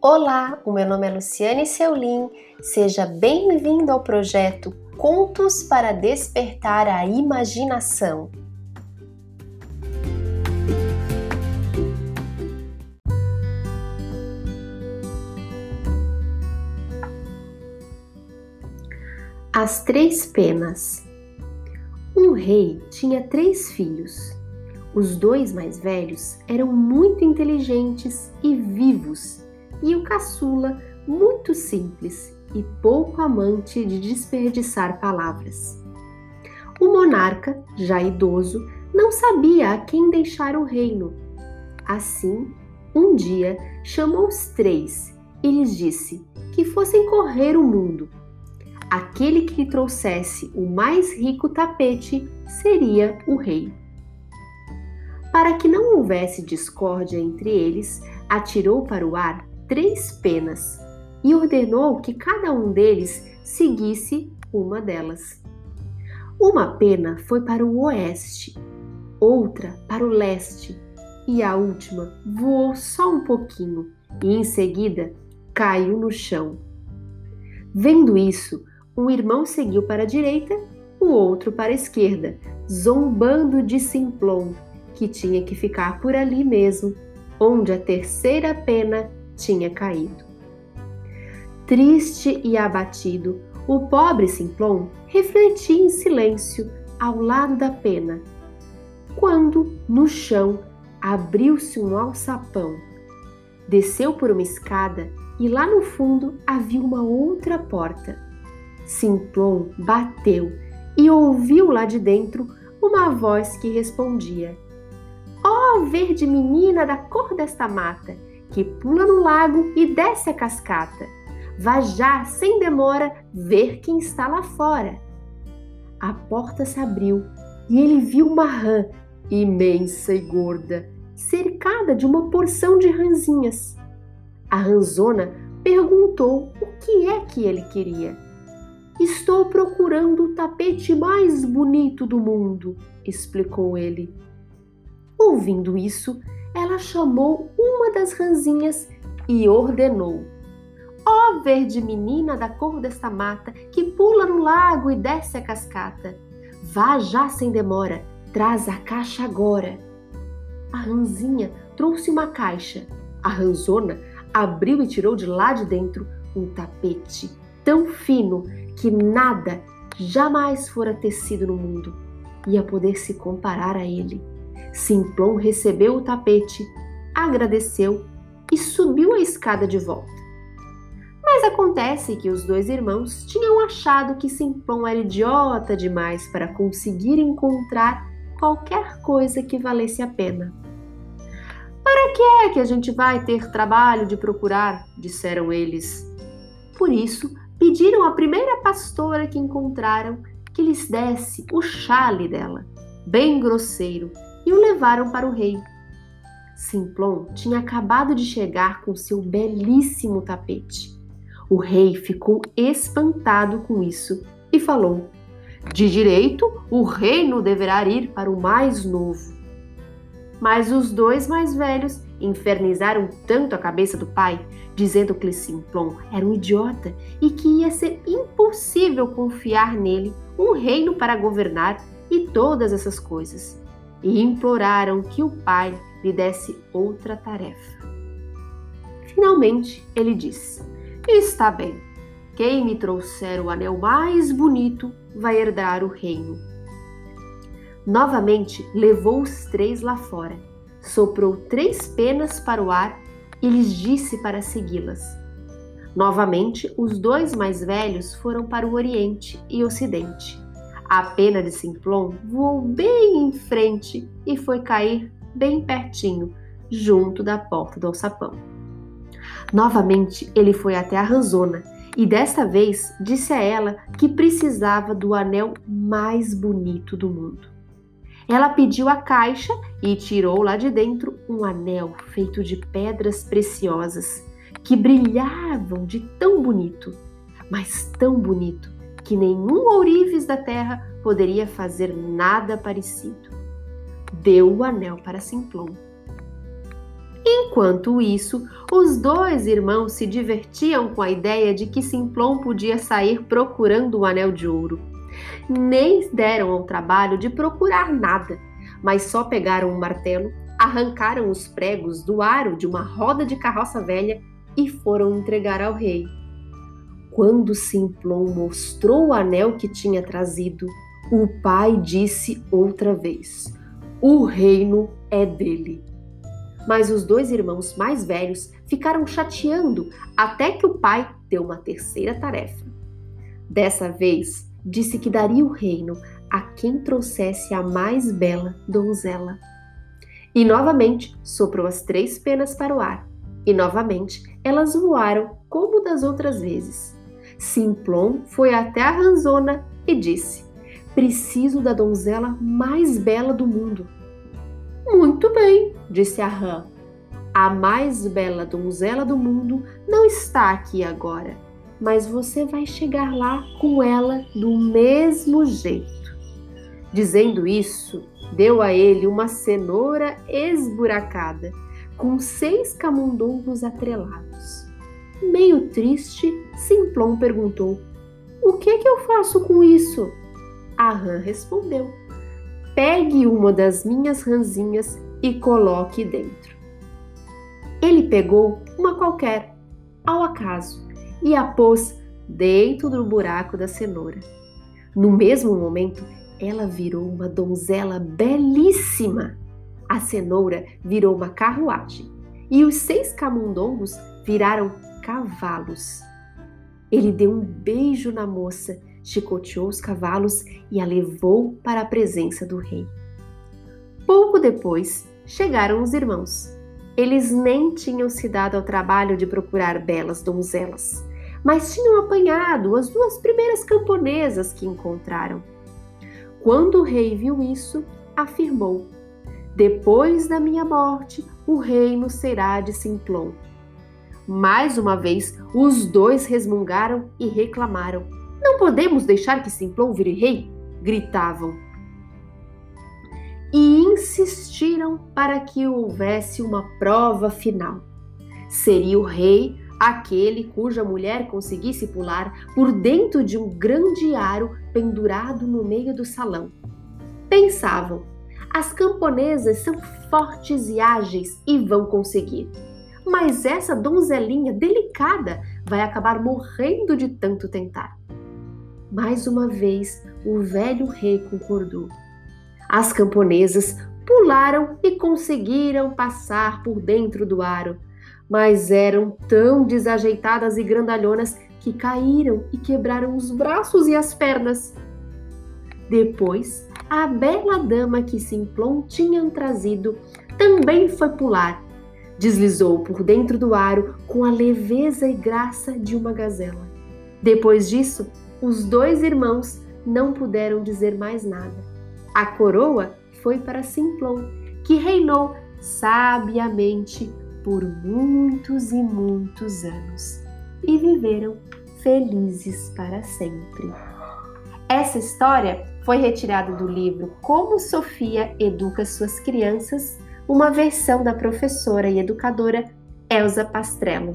Olá, o meu nome é Luciane Seulin. Seja bem-vindo ao projeto Contos para Despertar a Imaginação. As Três Penas Um rei tinha três filhos. Os dois mais velhos eram muito inteligentes e vivos, e o caçula muito simples e pouco amante de desperdiçar palavras. O monarca, já idoso, não sabia a quem deixar o reino. Assim, um dia chamou os três e lhes disse que fossem correr o mundo. Aquele que trouxesse o mais rico tapete seria o rei. Para que não houvesse discórdia entre eles, atirou para o ar três penas e ordenou que cada um deles seguisse uma delas. Uma pena foi para o oeste, outra para o leste e a última voou só um pouquinho e em seguida caiu no chão. Vendo isso, um irmão seguiu para a direita, o outro para a esquerda, zombando de Simplon, que tinha que ficar por ali mesmo, onde a terceira pena tinha caído. Triste e abatido, o pobre Simplon refletia em silêncio ao lado da pena, quando, no chão, abriu-se um alçapão. Desceu por uma escada e lá no fundo havia uma outra porta. Simplon bateu e ouviu lá de dentro uma voz que respondia: Ó oh, verde menina da cor desta mata, que pula no lago e desce a cascata. Vá já, sem demora, ver quem está lá fora. A porta se abriu e ele viu uma rã imensa e gorda, cercada de uma porção de ranzinhas. A ranzona perguntou o que é que ele queria. Estou procurando o tapete mais bonito do mundo, explicou ele. Ouvindo isso, ela chamou uma das ranzinhas e ordenou: Ó oh, verde menina da cor desta mata, que pula no lago e desce a cascata, vá já sem demora, traz a caixa agora. A ranzinha trouxe uma caixa. A ranzona abriu e tirou de lá de dentro um tapete tão fino que nada jamais fora tecido no mundo ia poder se comparar a ele. Simplon recebeu o tapete, agradeceu e subiu a escada de volta. Mas acontece que os dois irmãos tinham achado que Simplon era idiota demais para conseguir encontrar qualquer coisa que valesse a pena. Para que é que a gente vai ter trabalho de procurar? disseram eles. Por isso, pediram à primeira pastora que encontraram que lhes desse o chale dela, bem grosseiro, e o levaram para o rei. Simplon tinha acabado de chegar com seu belíssimo tapete. O rei ficou espantado com isso e falou: De direito, o reino deverá ir para o mais novo. Mas os dois mais velhos infernizaram tanto a cabeça do pai, dizendo que Simplon era um idiota e que ia ser impossível confiar nele um reino para governar e todas essas coisas e imploraram que o pai lhe desse outra tarefa. Finalmente, ele disse: Está bem, quem me trouxer o anel mais bonito vai herdar o reino. Novamente levou os três lá fora, soprou três penas para o ar e lhes disse para segui-las. Novamente, os dois mais velhos foram para o Oriente e Ocidente a pena de Simplon voou bem em frente e foi cair bem pertinho, junto da porta do alçapão. Novamente ele foi até a Ranzona e desta vez disse a ela que precisava do anel mais bonito do mundo. Ela pediu a caixa e tirou lá de dentro um anel feito de pedras preciosas que brilhavam de tão bonito, mas tão bonito que nenhum ourives da terra poderia fazer nada parecido. Deu o anel para Simplon. Enquanto isso, os dois irmãos se divertiam com a ideia de que Simplon podia sair procurando o anel de ouro. Nem deram ao trabalho de procurar nada, mas só pegaram um martelo, arrancaram os pregos do aro de uma roda de carroça velha e foram entregar ao rei. Quando Simplon mostrou o anel que tinha trazido, o pai disse outra vez: O reino é dele. Mas os dois irmãos mais velhos ficaram chateando até que o pai deu uma terceira tarefa. Dessa vez, disse que daria o reino a quem trouxesse a mais bela donzela. E novamente soprou as três penas para o ar, e novamente elas voaram como das outras vezes. Simplon foi até a ranzona e disse: Preciso da donzela mais bela do mundo. Muito bem, disse a rã. A mais bela donzela do mundo não está aqui agora, mas você vai chegar lá com ela do mesmo jeito. Dizendo isso, deu a ele uma cenoura esburacada, com seis camundongos atrelados. Meio triste, Simplon perguntou: O que é que eu faço com isso? A rã respondeu: Pegue uma das minhas ranzinhas e coloque dentro. Ele pegou uma qualquer, ao acaso, e a pôs dentro do buraco da cenoura. No mesmo momento, ela virou uma donzela belíssima. A cenoura virou uma carruagem e os seis camundongos viraram cavalos. Ele deu um beijo na moça, chicoteou os cavalos e a levou para a presença do rei. Pouco depois, chegaram os irmãos. Eles nem tinham se dado ao trabalho de procurar belas donzelas, mas tinham apanhado as duas primeiras camponesas que encontraram. Quando o rei viu isso, afirmou: Depois da minha morte, o reino será de Simplon. Mais uma vez, os dois resmungaram e reclamaram: Não podemos deixar que Simplon vire rei! gritavam. E insistiram para que houvesse uma prova final. Seria o rei aquele cuja mulher conseguisse pular por dentro de um grande aro pendurado no meio do salão. Pensavam: as camponesas são fortes e ágeis e vão conseguir. Mas essa donzelinha delicada vai acabar morrendo de tanto tentar. Mais uma vez, o velho rei concordou. As camponesas pularam e conseguiram passar por dentro do aro mas eram tão desajeitadas e grandalhonas que caíram e quebraram os braços e as pernas. Depois, a bela dama que Simplon tinham trazido também foi pular. Deslizou por dentro do aro com a leveza e graça de uma gazela. Depois disso, os dois irmãos não puderam dizer mais nada. A coroa foi para Simplon, que reinou sabiamente por muitos e muitos anos e viveram felizes para sempre. Essa história foi retirada do livro Como Sofia Educa Suas Crianças, uma versão da professora e educadora Elsa Pastrello,